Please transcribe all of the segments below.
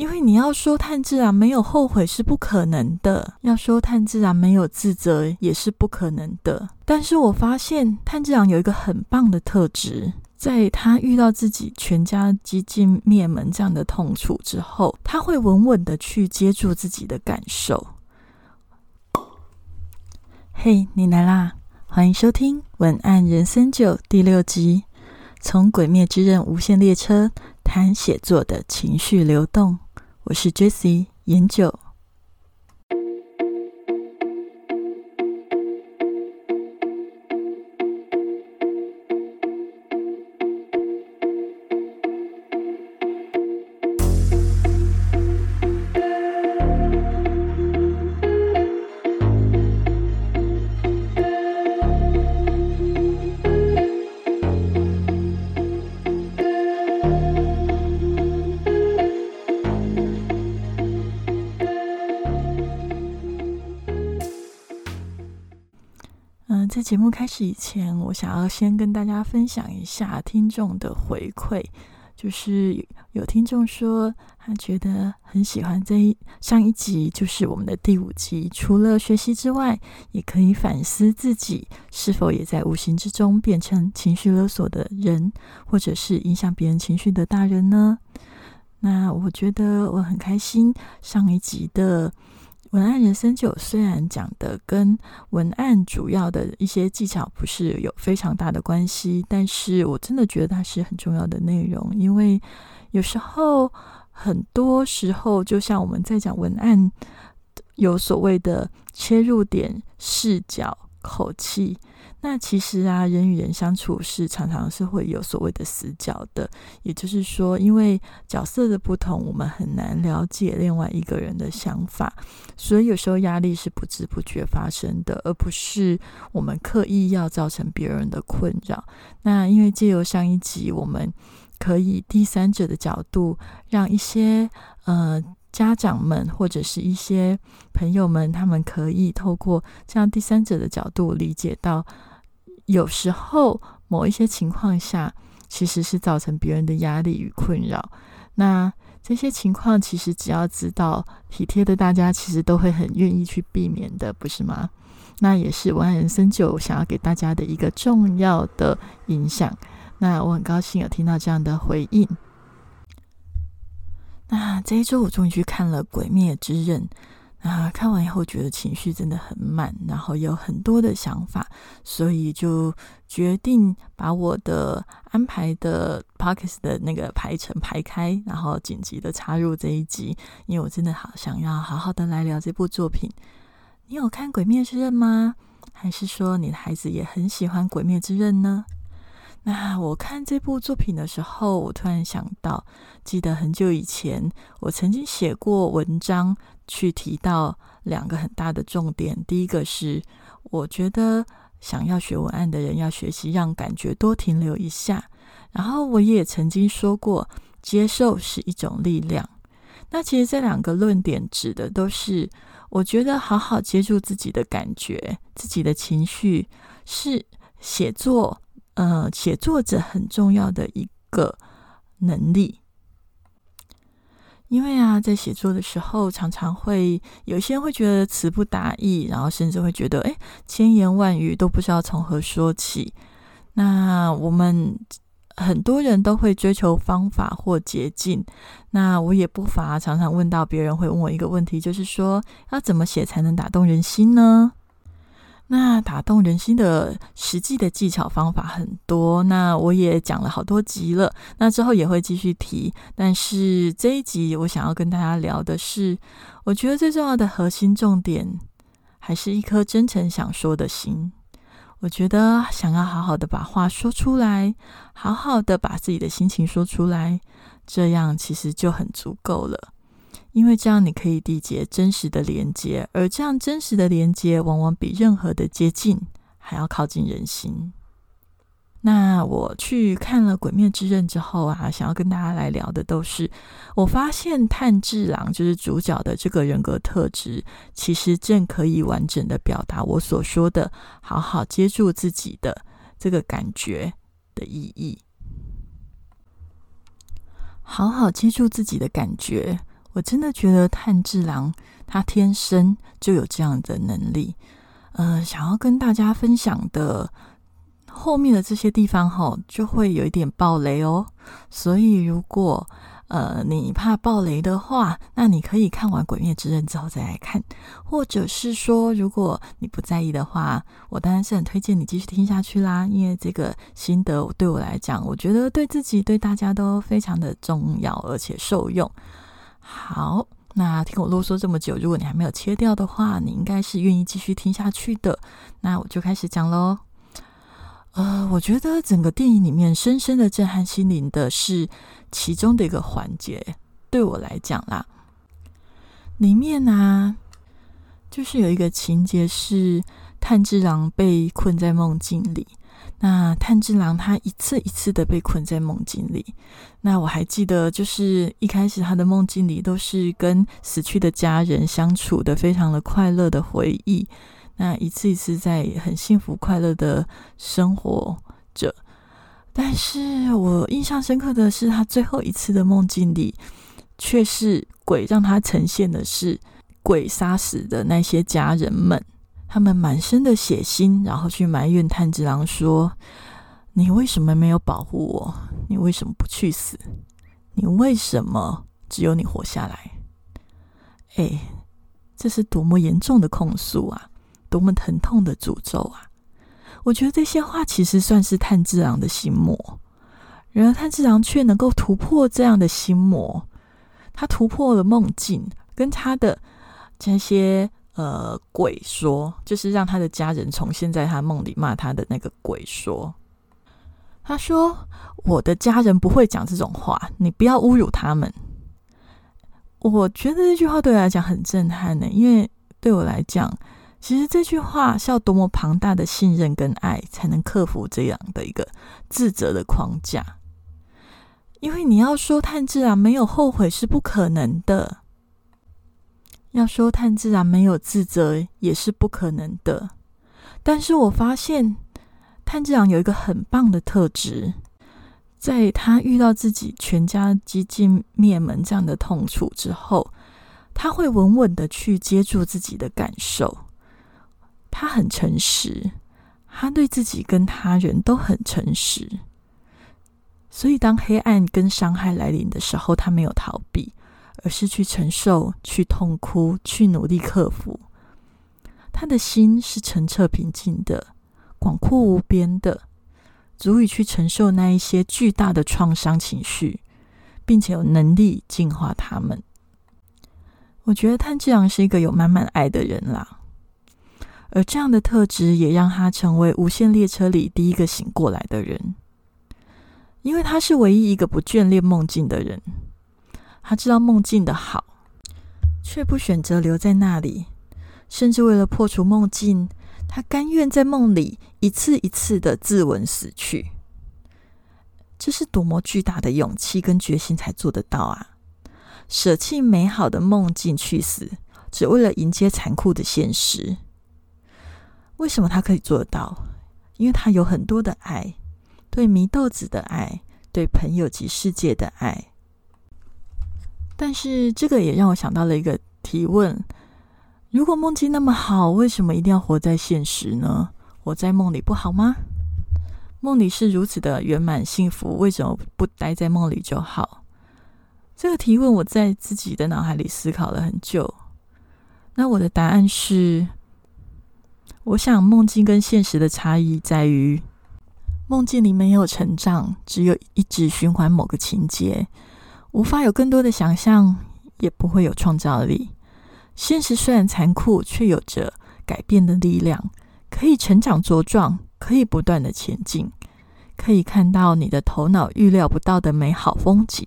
因为你要说炭治郎没有后悔是不可能的，要说炭治郎没有自责也是不可能的。但是我发现炭治郎有一个很棒的特质，在他遇到自己全家几近灭门这样的痛楚之后，他会稳稳的去接住自己的感受。嘿，你来啦！欢迎收听《文案人生九》第六集，从《鬼灭之刃》无限列车谈写作的情绪流动。我是 Jessie 研九。节目开始以前，我想要先跟大家分享一下听众的回馈。就是有听众说，他觉得很喜欢这一上一集，就是我们的第五集。除了学习之外，也可以反思自己是否也在无形之中变成情绪勒索的人，或者是影响别人情绪的大人呢？那我觉得我很开心，上一集的。文案人生九虽然讲的跟文案主要的一些技巧不是有非常大的关系，但是我真的觉得它是很重要的内容，因为有时候很多时候，就像我们在讲文案，有所谓的切入点、视角、口气。那其实啊，人与人相处是常常是会有所谓的死角的，也就是说，因为角色的不同，我们很难了解另外一个人的想法，所以有时候压力是不知不觉发生的，而不是我们刻意要造成别人的困扰。那因为借由上一集，我们可以第三者的角度，让一些呃。家长们或者是一些朋友们，他们可以透过这样第三者的角度理解到，有时候某一些情况下，其实是造成别人的压力与困扰。那这些情况其实只要知道体贴的大家，其实都会很愿意去避免的，不是吗？那也是万人生就想要给大家的一个重要的影响。那我很高兴有听到这样的回应。那这一周我终于去看了《鬼灭之刃》，啊，看完以后觉得情绪真的很满，然后有很多的想法，所以就决定把我的安排的 p o c k e t 的那个排程排开，然后紧急的插入这一集，因为我真的好想要好好的来聊这部作品。你有看《鬼灭之刃》吗？还是说你的孩子也很喜欢《鬼灭之刃》呢？那我看这部作品的时候，我突然想到，记得很久以前，我曾经写过文章，去提到两个很大的重点。第一个是，我觉得想要学文案的人要学习让感觉多停留一下。然后我也曾经说过，接受是一种力量。那其实这两个论点指的都是，我觉得好好接住自己的感觉、自己的情绪，是写作。呃，写作者很重要的一个能力，因为啊，在写作的时候，常常会有些人会觉得词不达意，然后甚至会觉得，哎，千言万语都不知道从何说起。那我们很多人都会追求方法或捷径，那我也不乏常常问到别人会问我一个问题，就是说，要怎么写才能打动人心呢？那打动人心的实际的技巧方法很多，那我也讲了好多集了，那之后也会继续提。但是这一集我想要跟大家聊的是，我觉得最重要的核心重点，还是一颗真诚想说的心。我觉得想要好好的把话说出来，好好的把自己的心情说出来，这样其实就很足够了。因为这样，你可以缔结真实的连接，而这样真实的连接，往往比任何的接近还要靠近人心。那我去看了《鬼灭之刃》之后啊，想要跟大家来聊的都是，我发现炭治郎就是主角的这个人格特质，其实正可以完整的表达我所说的“好好接住自己的这个感觉”的意义。好好接住自己的感觉。我真的觉得炭治郎他天生就有这样的能力。呃，想要跟大家分享的后面的这些地方哈，就会有一点暴雷哦。所以如果呃，你怕暴雷的话，那你可以看完《鬼灭之刃》之后再来看，或者是说，如果你不在意的话，我当然是很推荐你继续听下去啦。因为这个心得对我来讲，我觉得对自己、对大家都非常的重要，而且受用。好，那听我啰嗦这么久，如果你还没有切掉的话，你应该是愿意继续听下去的。那我就开始讲喽。呃，我觉得整个电影里面深深的震撼心灵的是其中的一个环节，对我来讲啦，里面呢就是有一个情节是炭治郎被困在梦境里，那炭治郎他一次一次的被困在梦境里，那我还记得就是一开始他的梦境里都是跟死去的家人相处的非常的快乐的回忆。那一次一次在很幸福快乐的生活着，但是我印象深刻的是，他最后一次的梦境里，却是鬼让他呈现的是鬼杀死的那些家人们，他们满身的血腥，然后去埋怨炭治郎说：“你为什么没有保护我？你为什么不去死？你为什么只有你活下来？”哎，这是多么严重的控诉啊！多么疼痛的诅咒啊！我觉得这些话其实算是炭治郎的心魔，然而炭治郎却能够突破这样的心魔，他突破了梦境，跟他的这些呃鬼说，就是让他的家人重现在他梦里骂他的那个鬼说，他说：“我的家人不会讲这种话，你不要侮辱他们。”我觉得这句话对我来讲很震撼呢，因为对我来讲。其实这句话是要多么庞大的信任跟爱，才能克服这样的一个自责的框架？因为你要说炭治郎没有后悔是不可能的，要说炭治郎没有自责也是不可能的。但是我发现炭治郎有一个很棒的特质，在他遇到自己全家几近灭门这样的痛楚之后，他会稳稳的去接住自己的感受。他很诚实，他对自己跟他人都很诚实，所以当黑暗跟伤害来临的时候，他没有逃避，而是去承受、去痛哭、去努力克服。他的心是澄澈平静的、广阔无边的，足以去承受那一些巨大的创伤情绪，并且有能力净化他们。我觉得炭治郎是一个有满满爱的人啦。而这样的特质也让他成为无限列车里第一个醒过来的人，因为他是唯一一个不眷恋梦境的人。他知道梦境的好，却不选择留在那里，甚至为了破除梦境，他甘愿在梦里一次一次的自刎死去。这是多么巨大的勇气跟决心才做得到啊！舍弃美好的梦境去死，只为了迎接残酷的现实。为什么他可以做得到？因为他有很多的爱，对祢豆子的爱，对朋友及世界的爱。但是这个也让我想到了一个提问：如果梦境那么好，为什么一定要活在现实呢？活在梦里不好吗？梦里是如此的圆满幸福，为什么不待在梦里就好？这个提问我在自己的脑海里思考了很久。那我的答案是。我想，梦境跟现实的差异在于，梦境里没有成长，只有一直循环某个情节，无法有更多的想象，也不会有创造力。现实虽然残酷，却有着改变的力量，可以成长茁壮，可以不断的前进，可以看到你的头脑预料不到的美好风景。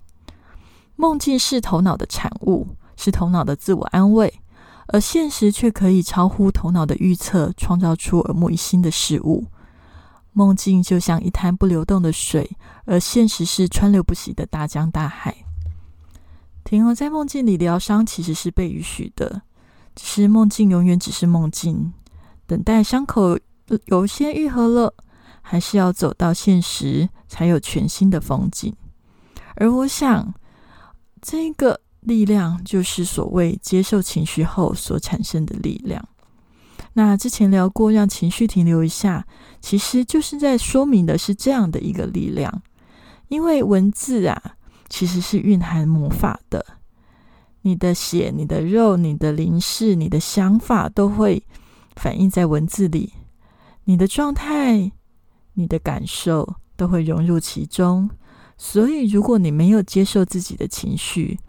梦境是头脑的产物，是头脑的自我安慰。而现实却可以超乎头脑的预测，创造出耳目一新的事物。梦境就像一滩不流动的水，而现实是川流不息的大江大海。停留在梦境里疗伤，其实是被允许的。只是梦境永远只是梦境，等待伤口有些愈合了，还是要走到现实，才有全新的风景。而我想，这个力量就是所谓接受情绪后所产生的力量。那之前聊过，让情绪停留一下，其实就是在说明的是这样的一个力量。因为文字啊，其实是蕴含魔法的。你的血、你的肉、你的灵视、你的想法，都会反映在文字里。你的状态、你的感受，都会融入其中。所以，如果你没有接受自己的情绪，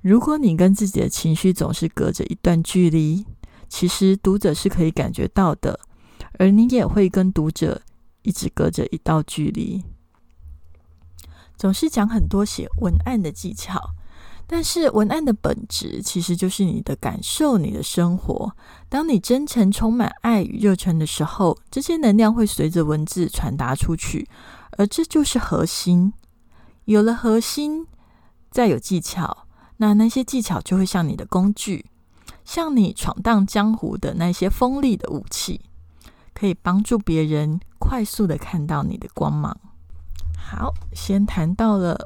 如果你跟自己的情绪总是隔着一段距离，其实读者是可以感觉到的，而你也会跟读者一直隔着一道距离。总是讲很多写文案的技巧，但是文案的本质其实就是你的感受、你的生活。当你真诚、充满爱与热忱的时候，这些能量会随着文字传达出去，而这就是核心。有了核心，再有技巧，那那些技巧就会像你的工具，像你闯荡江湖的那些锋利的武器，可以帮助别人快速的看到你的光芒。好，先谈到了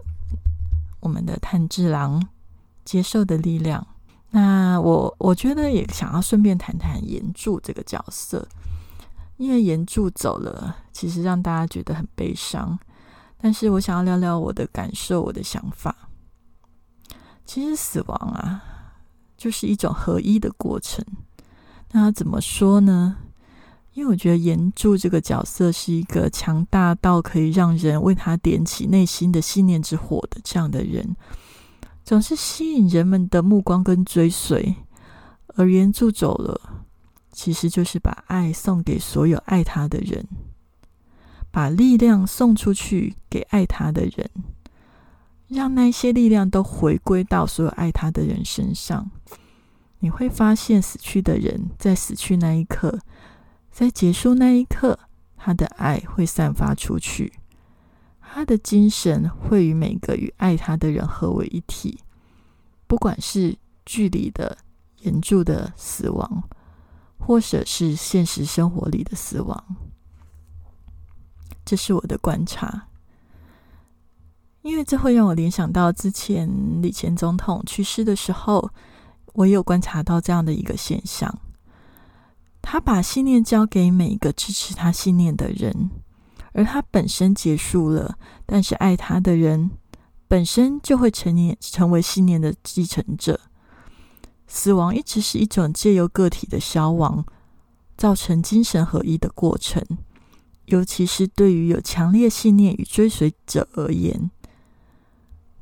我们的炭治郎接受的力量。那我我觉得也想要顺便谈谈岩柱这个角色，因为岩柱走了，其实让大家觉得很悲伤。但是我想要聊聊我的感受，我的想法。其实死亡啊，就是一种合一的过程。那怎么说呢？因为我觉得岩柱这个角色是一个强大到可以让人为他点起内心的信念之火的这样的人，总是吸引人们的目光跟追随。而岩柱走了，其实就是把爱送给所有爱他的人，把力量送出去给爱他的人，让那些力量都回归到所有爱他的人身上。你会发现，死去的人在死去那一刻。在结束那一刻，他的爱会散发出去，他的精神会与每个与爱他的人合为一体。不管是距离的、严重的死亡，或者是现实生活里的死亡，这是我的观察。因为这会让我联想到之前李前总统去世的时候，我也有观察到这样的一个现象。他把信念交给每一个支持他信念的人，而他本身结束了，但是爱他的人本身就会成年成为信念的继承者。死亡一直是一种借由个体的消亡，造成精神合一的过程，尤其是对于有强烈信念与追随者而言。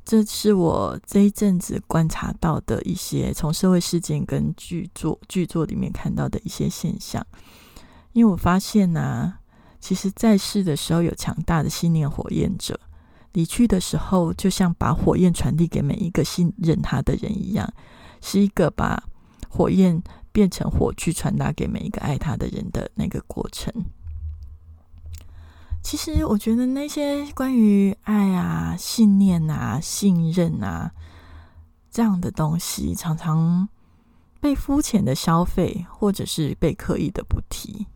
这是我这一阵子观察到的一些从社会事件跟剧作剧作里面看到的一些现象，因为我发现呢，其实在世的时候有强大的信念火焰者，离去的时候就像把火焰传递给每一个信任他的人一样，是一个把火焰变成火炬传达给每一个爱他的人的那个过程。其实我觉得那些关于爱啊、信念啊、信任啊这样的东西，常常被肤浅的消费，或者是被刻意的不提。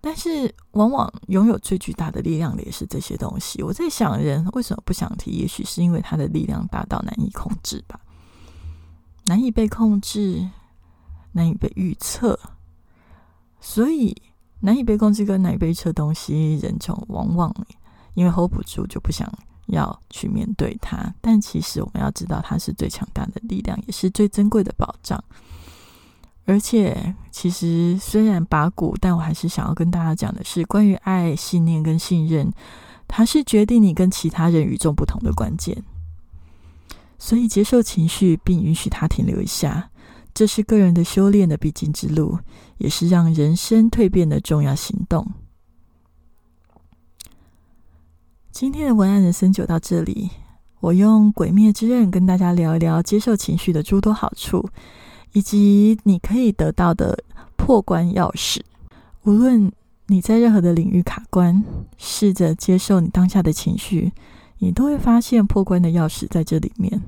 但是，往往拥有最巨大的力量的也是这些东西。我在想，人为什么不想提？也许是因为他的力量大到难以控制吧，难以被控制，难以被预测，所以。难以被控制跟难以被测东西，人从往往因为 hold 不住，就不想要去面对它。但其实我们要知道，它是最强大的力量，也是最珍贵的保障。而且，其实虽然拔股，但我还是想要跟大家讲的是，关于爱、信念跟信任，它是决定你跟其他人与众不同的关键。所以，接受情绪，并允许它停留一下。这是个人的修炼的必经之路，也是让人生蜕变的重要行动。今天的文案人生就到这里，我用《鬼灭之刃》跟大家聊一聊接受情绪的诸多好处，以及你可以得到的破关钥匙。无论你在任何的领域卡关，试着接受你当下的情绪，你都会发现破关的钥匙在这里面。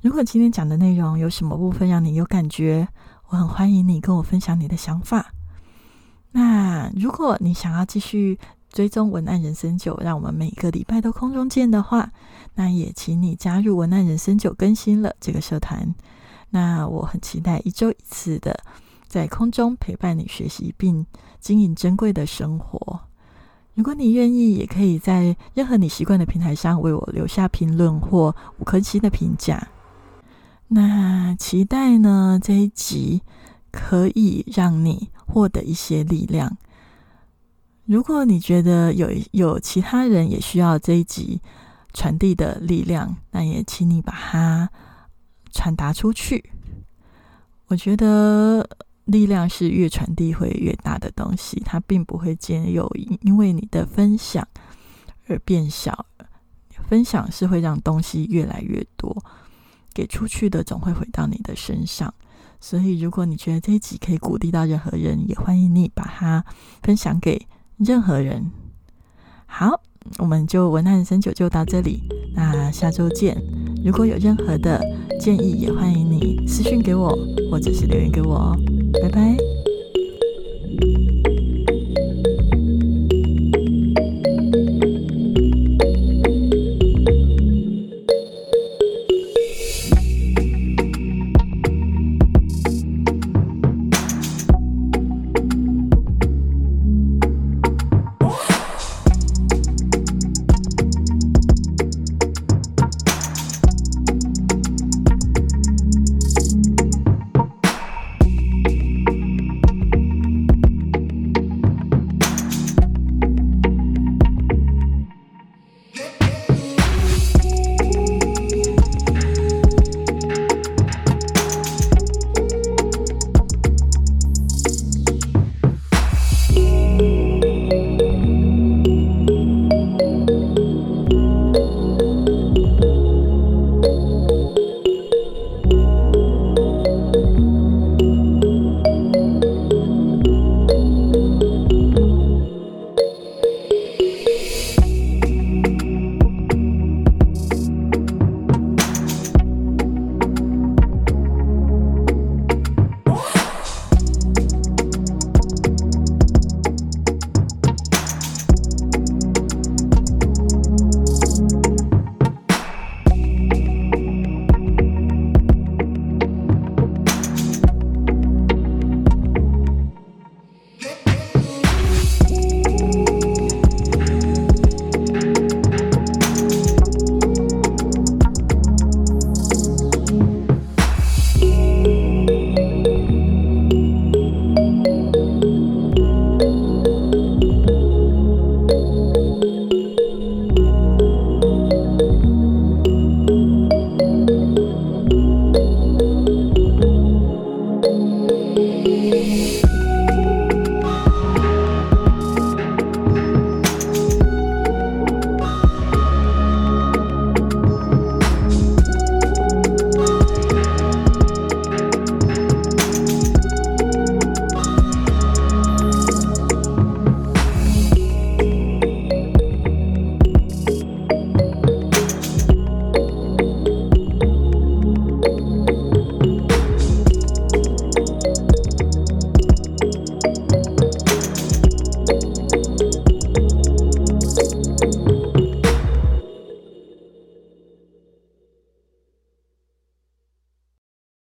如果今天讲的内容有什么部分让你有感觉，我很欢迎你跟我分享你的想法。那如果你想要继续追踪文案人生九，让我们每个礼拜都空中见的话，那也请你加入文案人生九更新了这个社团。那我很期待一周一次的在空中陪伴你学习并经营珍贵的生活。如果你愿意，也可以在任何你习惯的平台上为我留下评论或五颗星的评价。那期待呢这一集可以让你获得一些力量。如果你觉得有有其他人也需要这一集传递的力量，那也请你把它传达出去。我觉得。力量是越传递会越大的东西，它并不会兼有因为你的分享而变小。分享是会让东西越来越多，给出去的总会回到你的身上。所以，如果你觉得这一集可以鼓励到任何人，也欢迎你把它分享给任何人。好，我们就文案三九就到这里，那下周见。如果有任何的建议，也欢迎你私讯给我，或者是留言给我哦。拜拜。